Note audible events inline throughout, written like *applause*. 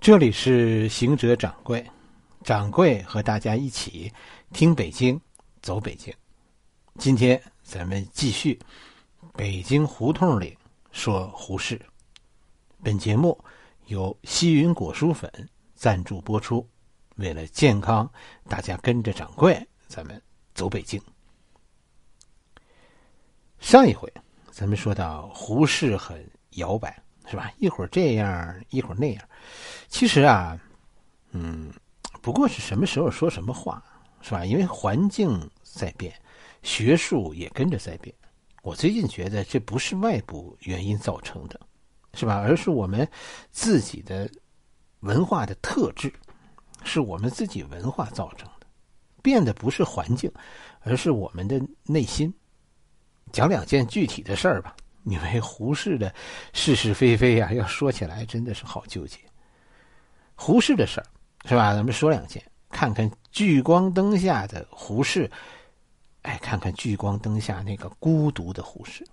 这里是行者掌柜，掌柜和大家一起听北京，走北京。今天咱们继续北京胡同里说胡适。本节目由西云果蔬粉赞助播出。为了健康，大家跟着掌柜，咱们走北京。上一回咱们说到胡适很摇摆。是吧？一会儿这样，一会儿那样。其实啊，嗯，不过是什么时候说什么话，是吧？因为环境在变，学术也跟着在变。我最近觉得这不是外部原因造成的，是吧？而是我们自己的文化的特质，是我们自己文化造成的。变的不是环境，而是我们的内心。讲两件具体的事儿吧。因为胡适的是是非非呀，要说起来真的是好纠结。胡适的事儿是吧？咱们说两件，看看聚光灯下的胡适，哎，看看聚光灯下那个孤独的胡适。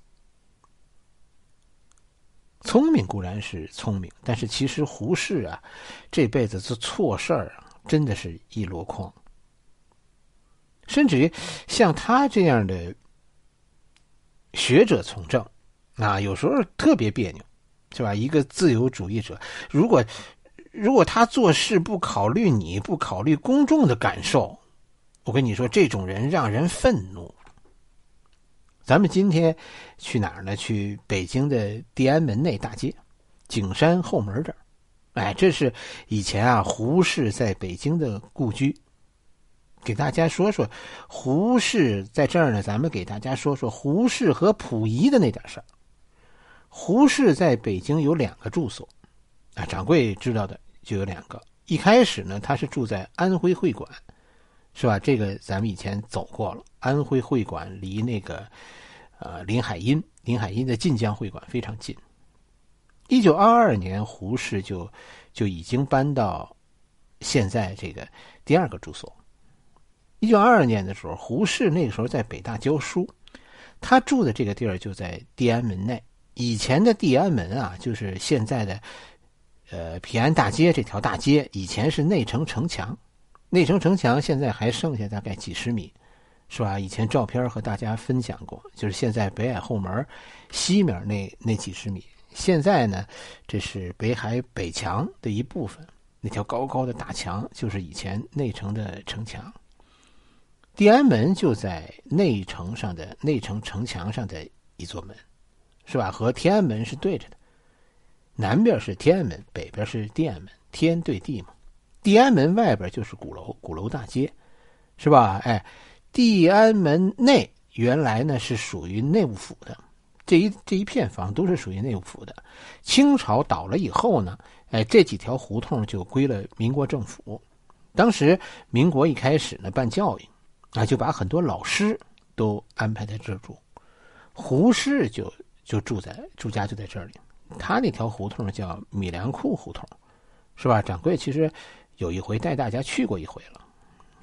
聪明固然是聪明，但是其实胡适啊，这辈子做错事儿啊，真的是一箩筐。甚至于像他这样的学者从政。啊，有时候特别别扭，是吧？一个自由主义者，如果如果他做事不考虑你，不考虑公众的感受，我跟你说，这种人让人愤怒。咱们今天去哪儿呢？去北京的地安门内大街，景山后门这儿。哎，这是以前啊胡适在北京的故居。给大家说说胡适在这儿呢，咱们给大家说说胡适和溥仪的那点事儿。胡适在北京有两个住所，啊，掌柜知道的就有两个。一开始呢，他是住在安徽会馆，是吧？这个咱们以前走过了。安徽会馆离那个，呃，林海音，林海音的晋江会馆非常近。一九二二年，胡适就就已经搬到现在这个第二个住所。一九二二年的时候，胡适那个时候在北大教书，他住的这个地儿就在地安门内。以前的地安门啊，就是现在的，呃，平安大街这条大街，以前是内城城墙，内城城墙现在还剩下大概几十米，是吧？以前照片和大家分享过，就是现在北海后门西面那那几十米。现在呢，这是北海北墙的一部分，那条高高的大墙就是以前内城的城墙。地安门就在内城上的内城城墙上的一座门。是吧？和天安门是对着的，南边是天安门，北边是地安门，天对地嘛。地安门外边就是鼓楼，鼓楼大街，是吧？哎，地安门内原来呢是属于内务府的，这一这一片房都是属于内务府的。清朝倒了以后呢，哎，这几条胡同就归了民国政府。当时民国一开始呢办教育，啊，就把很多老师都安排在这住，胡适就。就住在住家就在这里，他那条胡同叫米粮库胡同，是吧？掌柜其实有一回带大家去过一回了，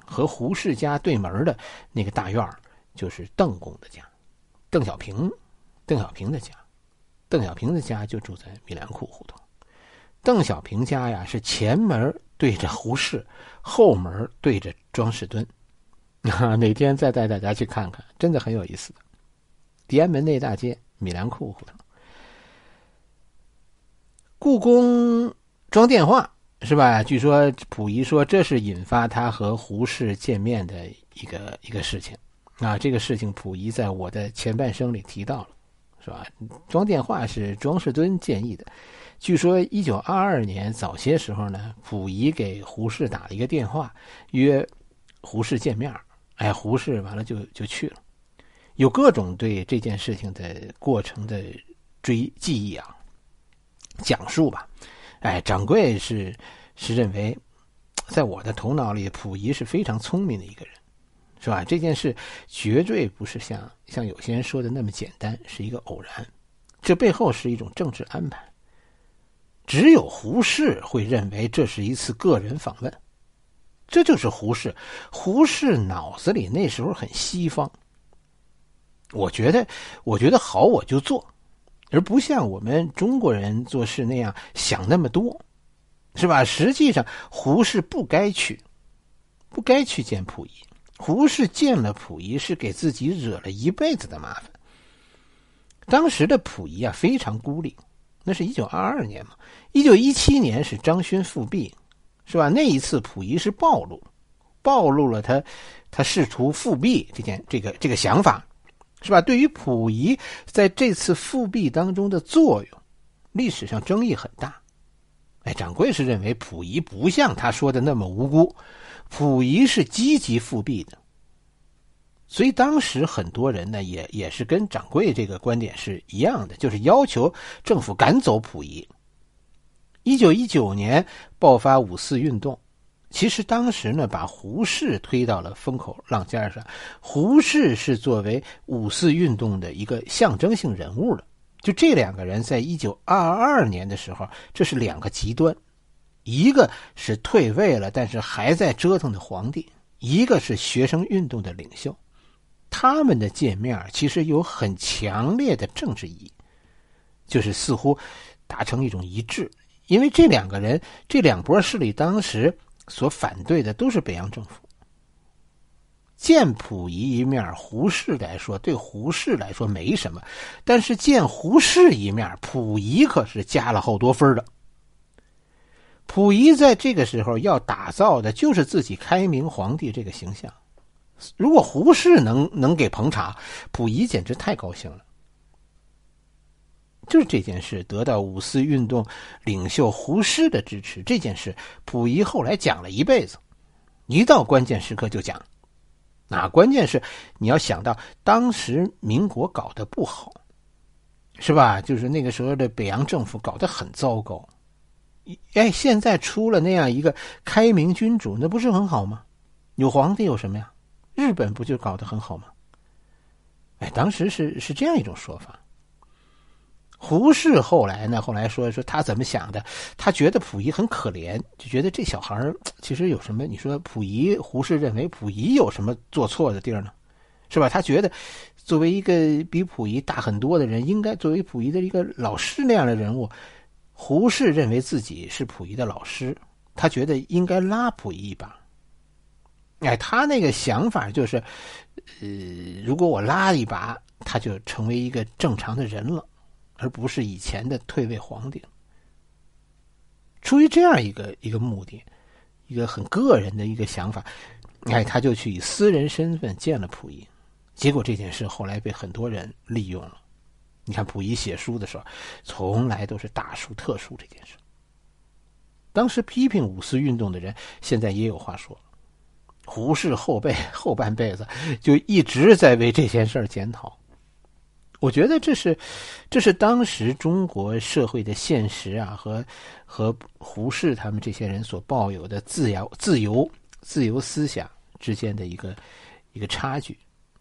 和胡适家对门的那个大院就是邓公的家，邓小平，邓小平的家，邓小平的家就住在米粮库胡同。邓小平家呀是前门对着胡适，后门对着庄士敦。*laughs* 哪天再带大家去看看，真的很有意思的。地安门内大街。米兰库胡同，故宫装电话是吧？据说溥仪说这是引发他和胡适见面的一个一个事情啊。这个事情溥仪在我的前半生里提到了，是吧？装电话是庄士敦建议的。据说一九二二年早些时候呢，溥仪给胡适打了一个电话，约胡适见面。哎，胡适完了就就去了。有各种对这件事情的过程的追记忆啊，讲述吧。哎，掌柜是是认为，在我的头脑里，溥仪是非常聪明的一个人，是吧？这件事绝对不是像像有些人说的那么简单，是一个偶然，这背后是一种政治安排。只有胡适会认为这是一次个人访问，这就是胡适。胡适脑子里那时候很西方。我觉得，我觉得好，我就做，而不像我们中国人做事那样想那么多。是吧？实际上，胡适不该去，不该去见溥仪。胡适见了溥仪，是给自己惹了一辈子的麻烦。当时的溥仪啊，非常孤立。那是一九二二年嘛，一九一七年是张勋复辟，是吧？那一次溥仪是暴露，暴露了他他试图复辟这件这个这个想法，是吧？对于溥仪在这次复辟当中的作用，历史上争议很大。哎，掌柜是认为溥仪不像他说的那么无辜，溥仪是积极复辟的。所以当时很多人呢，也也是跟掌柜这个观点是一样的，就是要求政府赶走溥仪。一九一九年爆发五四运动，其实当时呢，把胡适推到了风口浪尖上。胡适是作为五四运动的一个象征性人物的。就这两个人，在一九二二年的时候，这是两个极端：一个是退位了但是还在折腾的皇帝，一个是学生运动的领袖。他们的见面其实有很强烈的政治意义，就是似乎达成一种一致。因为这两个人，这两波势力当时所反对的都是北洋政府。见溥仪一面，胡适来说对胡适来说没什么，但是见胡适一面，溥仪可是加了好多分的。溥仪在这个时候要打造的就是自己开明皇帝这个形象。如果胡适能能给捧场，溥仪简直太高兴了。就是这件事得到五四运动领袖胡适的支持，这件事溥仪后来讲了一辈子，一到关键时刻就讲。那关键是你要想到当时民国搞得不好，是吧？就是那个时候的北洋政府搞得很糟糕。哎，现在出了那样一个开明君主，那不是很好吗？有皇帝有什么呀？日本不就搞得很好吗？哎，当时是是这样一种说法。胡适后来呢，后来说说他怎么想的？他觉得溥仪很可怜，就觉得这小孩其实有什么？你说溥仪，胡适认为溥仪有什么做错的地儿呢？是吧？他觉得作为一个比溥仪大很多的人，应该作为溥仪的一个老师那样的人物，胡适认为自己是溥仪的老师，他觉得应该拉溥仪一把。哎，他那个想法就是，呃，如果我拉一把，他就成为一个正常的人了，而不是以前的退位皇帝。出于这样一个一个目的，一个很个人的一个想法，哎，他就去以私人身份见了溥仪，结果这件事后来被很多人利用了。你看溥仪写书的时候，从来都是大书特书这件事。当时批评五四运动的人，现在也有话说。胡适后辈后半辈子就一直在为这件事检讨，我觉得这是，这是当时中国社会的现实啊，和和胡适他们这些人所抱有的自由、自由、自由思想之间的一个一个差距。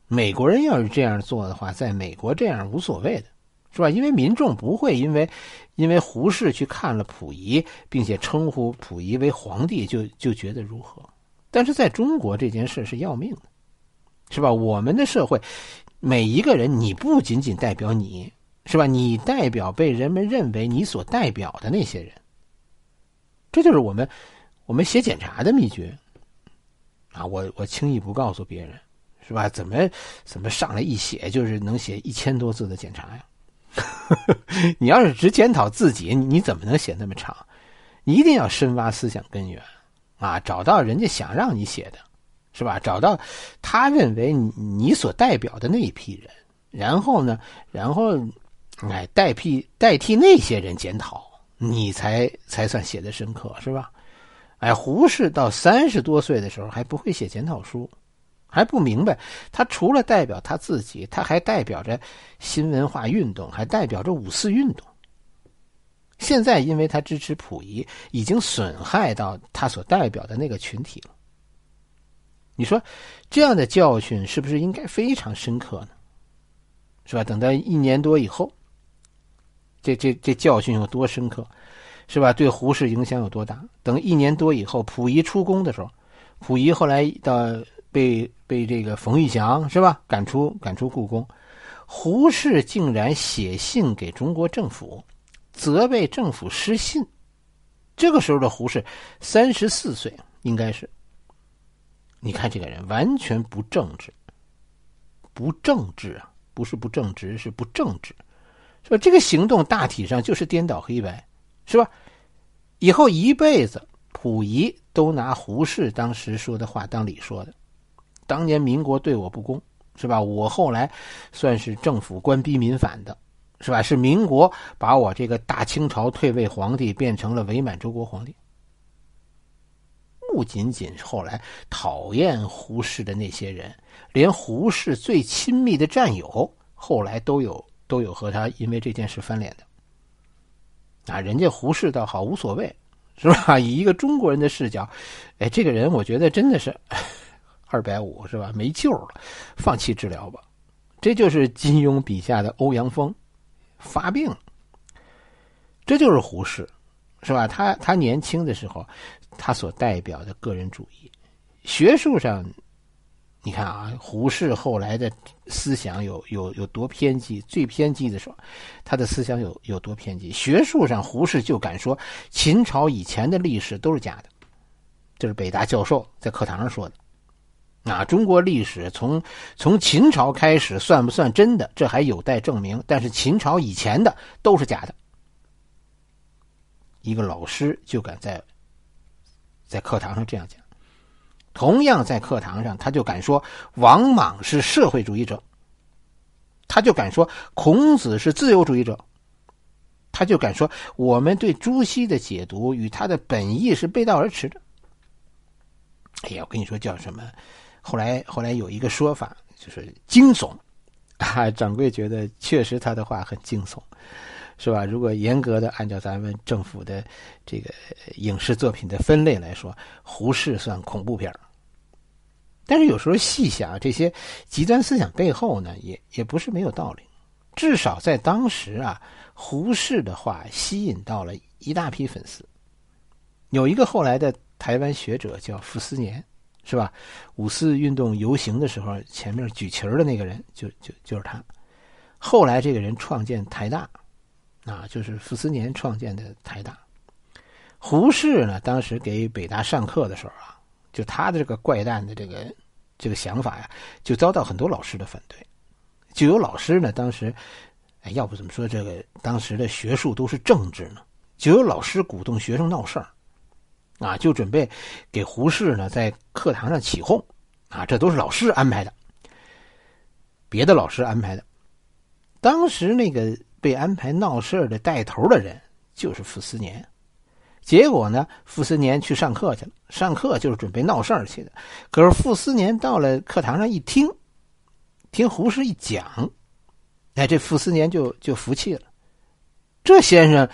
美国人要是这样做的话，在美国这样无所谓的，是吧？因为民众不会因为因为胡适去看了溥仪，并且称呼溥仪为皇帝，就就觉得如何。但是在中国这件事是要命的，是吧？我们的社会，每一个人，你不仅仅代表你，是吧？你代表被人们认为你所代表的那些人。这就是我们我们写检查的秘诀啊！我我轻易不告诉别人，是吧？怎么怎么上来一写就是能写一千多字的检查呀？*laughs* 你要是只检讨自己，你怎么能写那么长？你一定要深挖思想根源。啊，找到人家想让你写的，是吧？找到他认为你所代表的那一批人，然后呢，然后哎代替代替那些人检讨，你才才算写的深刻，是吧？哎，胡适到三十多岁的时候还不会写检讨书，还不明白，他除了代表他自己，他还代表着新文化运动，还代表着五四运动。现在，因为他支持溥仪，已经损害到他所代表的那个群体了。你说，这样的教训是不是应该非常深刻呢？是吧？等到一年多以后，这这这教训有多深刻，是吧？对胡适影响有多大？等一年多以后，溥仪出宫的时候，溥仪后来到被被这个冯玉祥是吧赶出赶出故宫，胡适竟然写信给中国政府。责备政府失信，这个时候的胡适三十四岁，应该是。你看这个人完全不正直，不正直啊，不是不正直，是不正直，说？这个行动大体上就是颠倒黑白，是吧？以后一辈子，溥仪都拿胡适当时说的话当理说的。当年民国对我不公，是吧？我后来算是政府官逼民反的，是吧？是民国把我这个大清朝退位皇帝变成了伪满洲国皇帝。不仅仅后来讨厌胡适的那些人，连胡适最亲密的战友，后来都有都有和他因为这件事翻脸的。啊，人家胡适倒好无所谓，是吧？以一个中国人的视角，哎，这个人我觉得真的是 *laughs* 二百五，是吧？没救了，放弃治疗吧。这就是金庸笔下的欧阳锋，发病。这就是胡适，是吧？他他年轻的时候。他所代表的个人主义，学术上，你看啊，胡适后来的思想有有有多偏激？最偏激的时候，他的思想有有多偏激？学术上，胡适就敢说秦朝以前的历史都是假的，这是北大教授在课堂上说的。啊，中国历史从从秦朝开始算不算真的？这还有待证明。但是秦朝以前的都是假的。一个老师就敢在。在课堂上这样讲，同样在课堂上，他就敢说王莽是社会主义者，他就敢说孔子是自由主义者，他就敢说我们对朱熹的解读与他的本意是背道而驰的。哎呀，我跟你说叫什么？后来后来有一个说法，就是惊悚 *laughs* 啊！掌柜觉得确实他的话很惊悚。是吧？如果严格的按照咱们政府的这个影视作品的分类来说，胡适算恐怖片但是有时候细想，这些极端思想背后呢，也也不是没有道理。至少在当时啊，胡适的话吸引到了一大批粉丝。有一个后来的台湾学者叫傅斯年，是吧？五四运动游行的时候，前面举旗儿的那个人，就就就是他。后来这个人创建台大。啊，就是傅斯年创建的台大。胡适呢，当时给北大上课的时候啊，就他的这个怪诞的这个这个想法呀，就遭到很多老师的反对。就有老师呢，当时，哎，要不怎么说这个当时的学术都是政治呢？就有老师鼓动学生闹事儿，啊，就准备给胡适呢在课堂上起哄，啊，这都是老师安排的，别的老师安排的。当时那个。被安排闹事的带头的人就是傅斯年，结果呢，傅斯年去上课去了，上课就是准备闹事儿去的。可是傅斯年到了课堂上一听，听胡适一讲，哎，这傅斯年就就服气了。这先生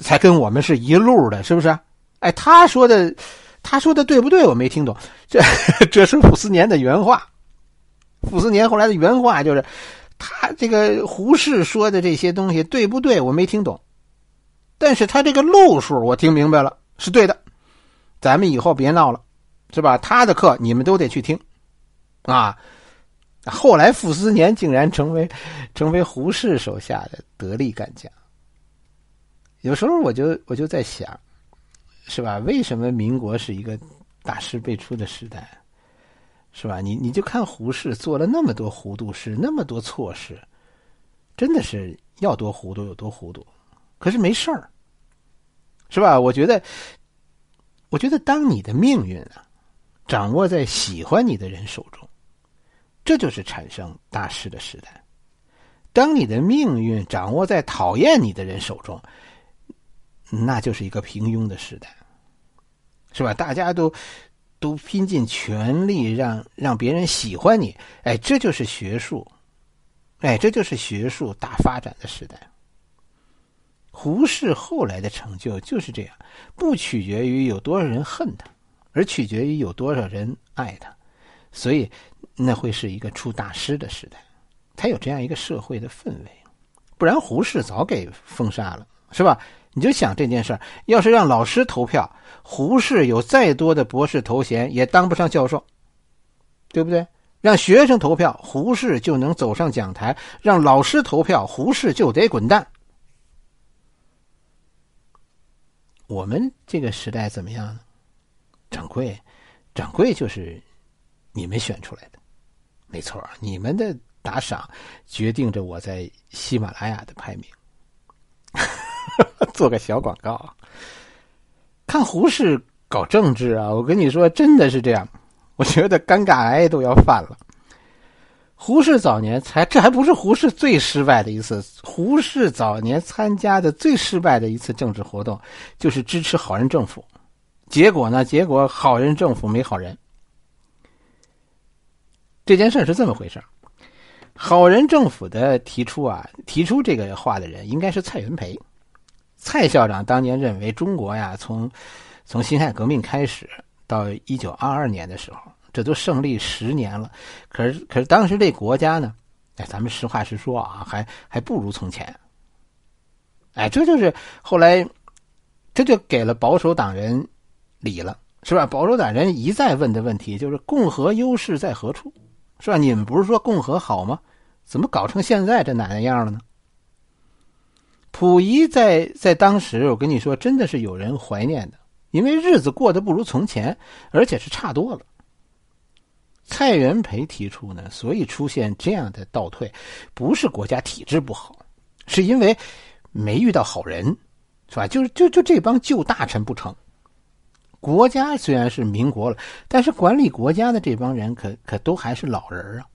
才跟我们是一路的，是不是？哎，他说的，他说的对不对？我没听懂。这 *laughs* 这是傅斯年的原话。傅斯年后来的原话就是。他这个胡适说的这些东西对不对？我没听懂，但是他这个路数我听明白了，是对的。咱们以后别闹了，是吧？他的课你们都得去听，啊。后来傅斯年竟然成为 *laughs* 成为胡适手下的得力干将。有时候我就我就在想，是吧？为什么民国是一个大师辈出的时代？是吧？你你就看胡适做了那么多糊涂事，那么多错事，真的是要多糊涂有多糊涂。可是没事儿，是吧？我觉得，我觉得，当你的命运啊掌握在喜欢你的人手中，这就是产生大事的时代；当你的命运掌握在讨厌你的人手中，那就是一个平庸的时代，是吧？大家都。都拼尽全力让让别人喜欢你，哎，这就是学术，哎，这就是学术大发展的时代。胡适后来的成就就是这样，不取决于有多少人恨他，而取决于有多少人爱他，所以那会是一个出大师的时代。他有这样一个社会的氛围，不然胡适早给封杀了，是吧？你就想这件事儿，要是让老师投票，胡适有再多的博士头衔也当不上教授，对不对？让学生投票，胡适就能走上讲台；让老师投票，胡适就得滚蛋。我们这个时代怎么样呢？掌柜，掌柜就是你们选出来的，没错你们的打赏决定着我在喜马拉雅的排名。*laughs* 做个小广告，看胡适搞政治啊！我跟你说，真的是这样，我觉得尴尬癌都要犯了。胡适早年才，这还不是胡适最失败的一次。胡适早年参加的最失败的一次政治活动，就是支持好人政府。结果呢？结果好人政府没好人。这件事是这么回事好人政府的提出啊，提出这个话的人应该是蔡元培。蔡校长当年认为，中国呀，从从辛亥革命开始到一九二二年的时候。这都胜利十年了，可是可是当时这国家呢，哎，咱们实话实说啊，还还不如从前。哎，这就是后来，这就给了保守党人理了，是吧？保守党人一再问的问题就是共和优势在何处，是吧？你们不是说共和好吗？怎么搞成现在这奶奶样了呢？溥仪在在当时，我跟你说，真的是有人怀念的，因为日子过得不如从前，而且是差多了。蔡元培提出呢，所以出现这样的倒退，不是国家体制不好，是因为没遇到好人，是吧？就是就就这帮旧大臣不成。国家虽然是民国了，但是管理国家的这帮人可可都还是老人啊，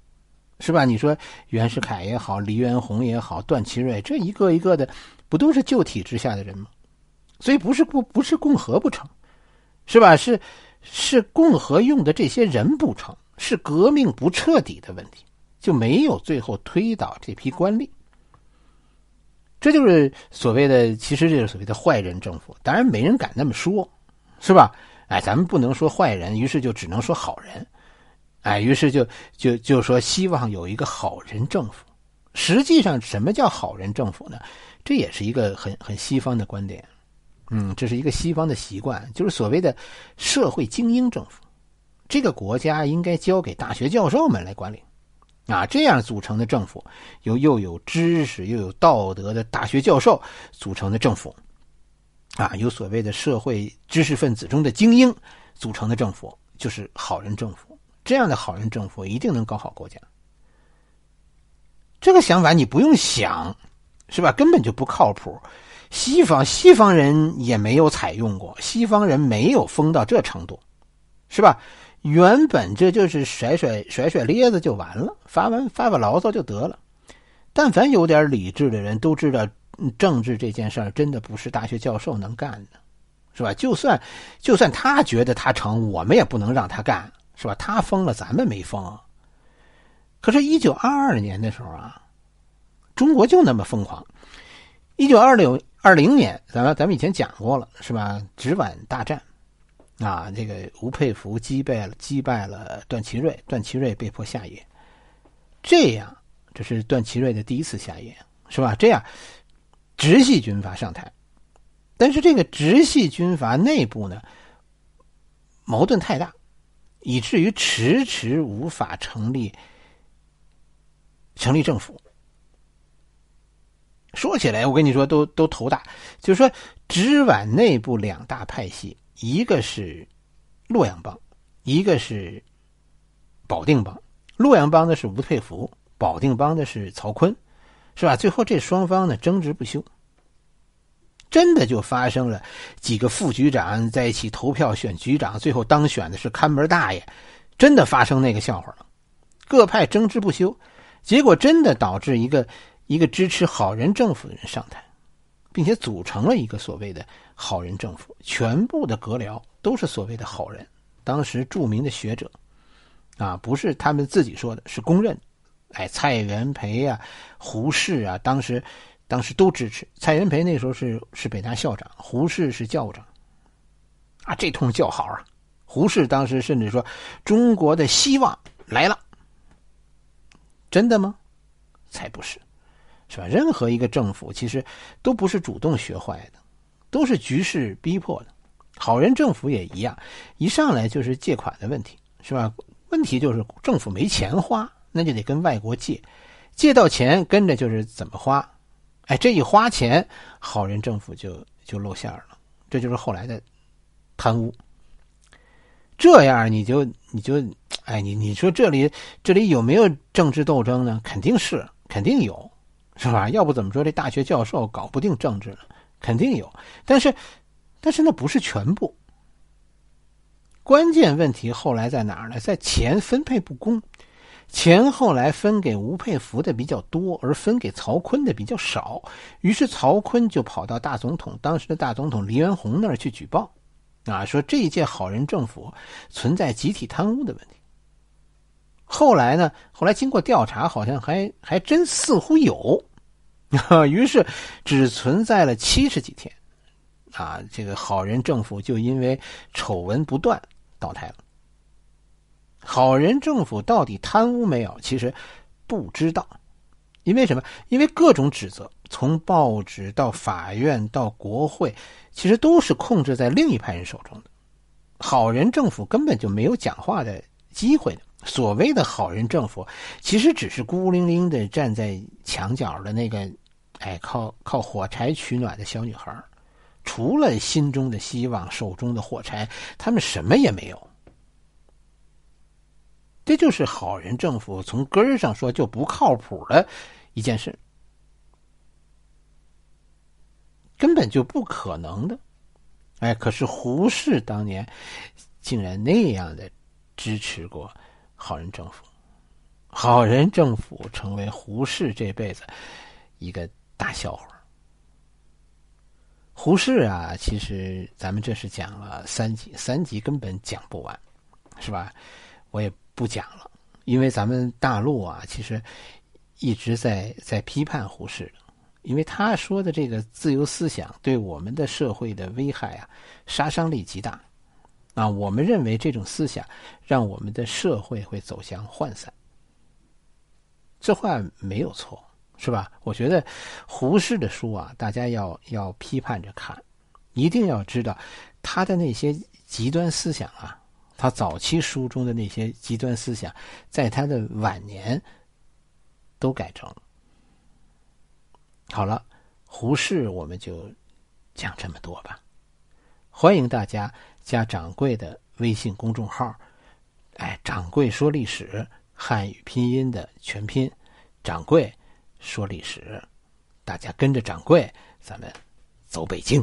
是吧？你说袁世凯也好，黎元洪也好，段祺瑞这一个一个的，不都是旧体制下的人吗？所以不是不不是共和不成，是吧？是是共和用的这些人不成。是革命不彻底的问题，就没有最后推倒这批官吏。这就是所谓的，其实这是所谓的坏人政府。当然，没人敢那么说，是吧？哎，咱们不能说坏人，于是就只能说好人。哎，于是就就就说希望有一个好人政府。实际上，什么叫好人政府呢？这也是一个很很西方的观点。嗯，这是一个西方的习惯，就是所谓的社会精英政府。这个国家应该交给大学教授们来管理，啊，这样组成的政府，由又有知识又有道德的大学教授组成的政府，啊，有所谓的社会知识分子中的精英组成的政府，就是好人政府。这样的好人政府一定能搞好国家。这个想法你不用想，是吧？根本就不靠谱。西方西方人也没有采用过，西方人没有疯到这程度，是吧？原本这就是甩甩甩甩咧子就完了，发完发发牢骚就得了。但凡有点理智的人都知道，政治这件事儿真的不是大学教授能干的，是吧？就算就算他觉得他成，我们也不能让他干，是吧？他疯了，咱们没疯。可是，一九二二年的时候啊，中国就那么疯狂。一九二六二零年，咱们咱们以前讲过了，是吧？直皖大战。啊，这个吴佩孚击败了击败了段祺瑞，段祺瑞被迫下野。这样，这是段祺瑞的第一次下野，是吧？这样，直系军阀上台，但是这个直系军阀内部呢，矛盾太大，以至于迟迟无法成立成立政府。说起来，我跟你说，都都头大，就是说，直皖内部两大派系。一个是洛阳帮，一个是保定帮。洛阳帮的是吴佩孚，保定帮的是曹锟，是吧？最后这双方呢争执不休，真的就发生了几个副局长在一起投票选局长，最后当选的是看门大爷，真的发生那个笑话了。各派争执不休，结果真的导致一个一个支持好人政府的人上台。并且组成了一个所谓的好人政府，全部的阁僚都是所谓的好人。当时著名的学者，啊，不是他们自己说的，是公认的。哎，蔡元培啊，胡适啊，当时当时都支持。蔡元培那时候是是北大校长，胡适是校长。啊，这通叫好啊！胡适当时甚至说：“中国的希望来了。”真的吗？才不是。是吧？任何一个政府其实都不是主动学坏的，都是局势逼迫的。好人政府也一样，一上来就是借款的问题，是吧？问题就是政府没钱花，那就得跟外国借，借到钱跟着就是怎么花。哎，这一花钱，好人政府就就露馅了。这就是后来的贪污。这样你就你就哎，你你说这里这里有没有政治斗争呢？肯定是，肯定有，是吧？要不怎么说这大学教授搞不定政治呢？肯定有，但是但是那不是全部。关键问题后来在哪儿呢？在钱分配不公，钱后来分给吴佩孚的比较多，而分给曹锟的比较少。于是曹锟就跑到大总统当时的大总统黎元洪那儿去举报。啊，说这一届好人政府存在集体贪污的问题。后来呢？后来经过调查，好像还还真似乎有，啊，于是只存在了七十几天，啊，这个好人政府就因为丑闻不断倒台了。好人政府到底贪污没有？其实不知道，因为什么？因为各种指责。从报纸到法院到国会，其实都是控制在另一派人手中的。好人政府根本就没有讲话的机会的。所谓的好人政府，其实只是孤零零的站在墙角的那个，哎，靠靠火柴取暖的小女孩除了心中的希望、手中的火柴，他们什么也没有。这就是好人政府从根儿上说就不靠谱的一件事。根本就不可能的，哎！可是胡适当年竟然那样的支持过好人政府，好人政府成为胡适这辈子一个大笑话。胡适啊，其实咱们这是讲了三集，三集根本讲不完，是吧？我也不讲了，因为咱们大陆啊，其实一直在在批判胡适。因为他说的这个自由思想对我们的社会的危害啊，杀伤力极大，啊，我们认为这种思想让我们的社会会走向涣散。这话没有错，是吧？我觉得胡适的书啊，大家要要批判着看，一定要知道他的那些极端思想啊，他早期书中的那些极端思想，在他的晚年都改正了。好了，胡适我们就讲这么多吧。欢迎大家加掌柜的微信公众号，哎，掌柜说历史，汉语拼音的全拼，掌柜说历史，大家跟着掌柜，咱们走北京。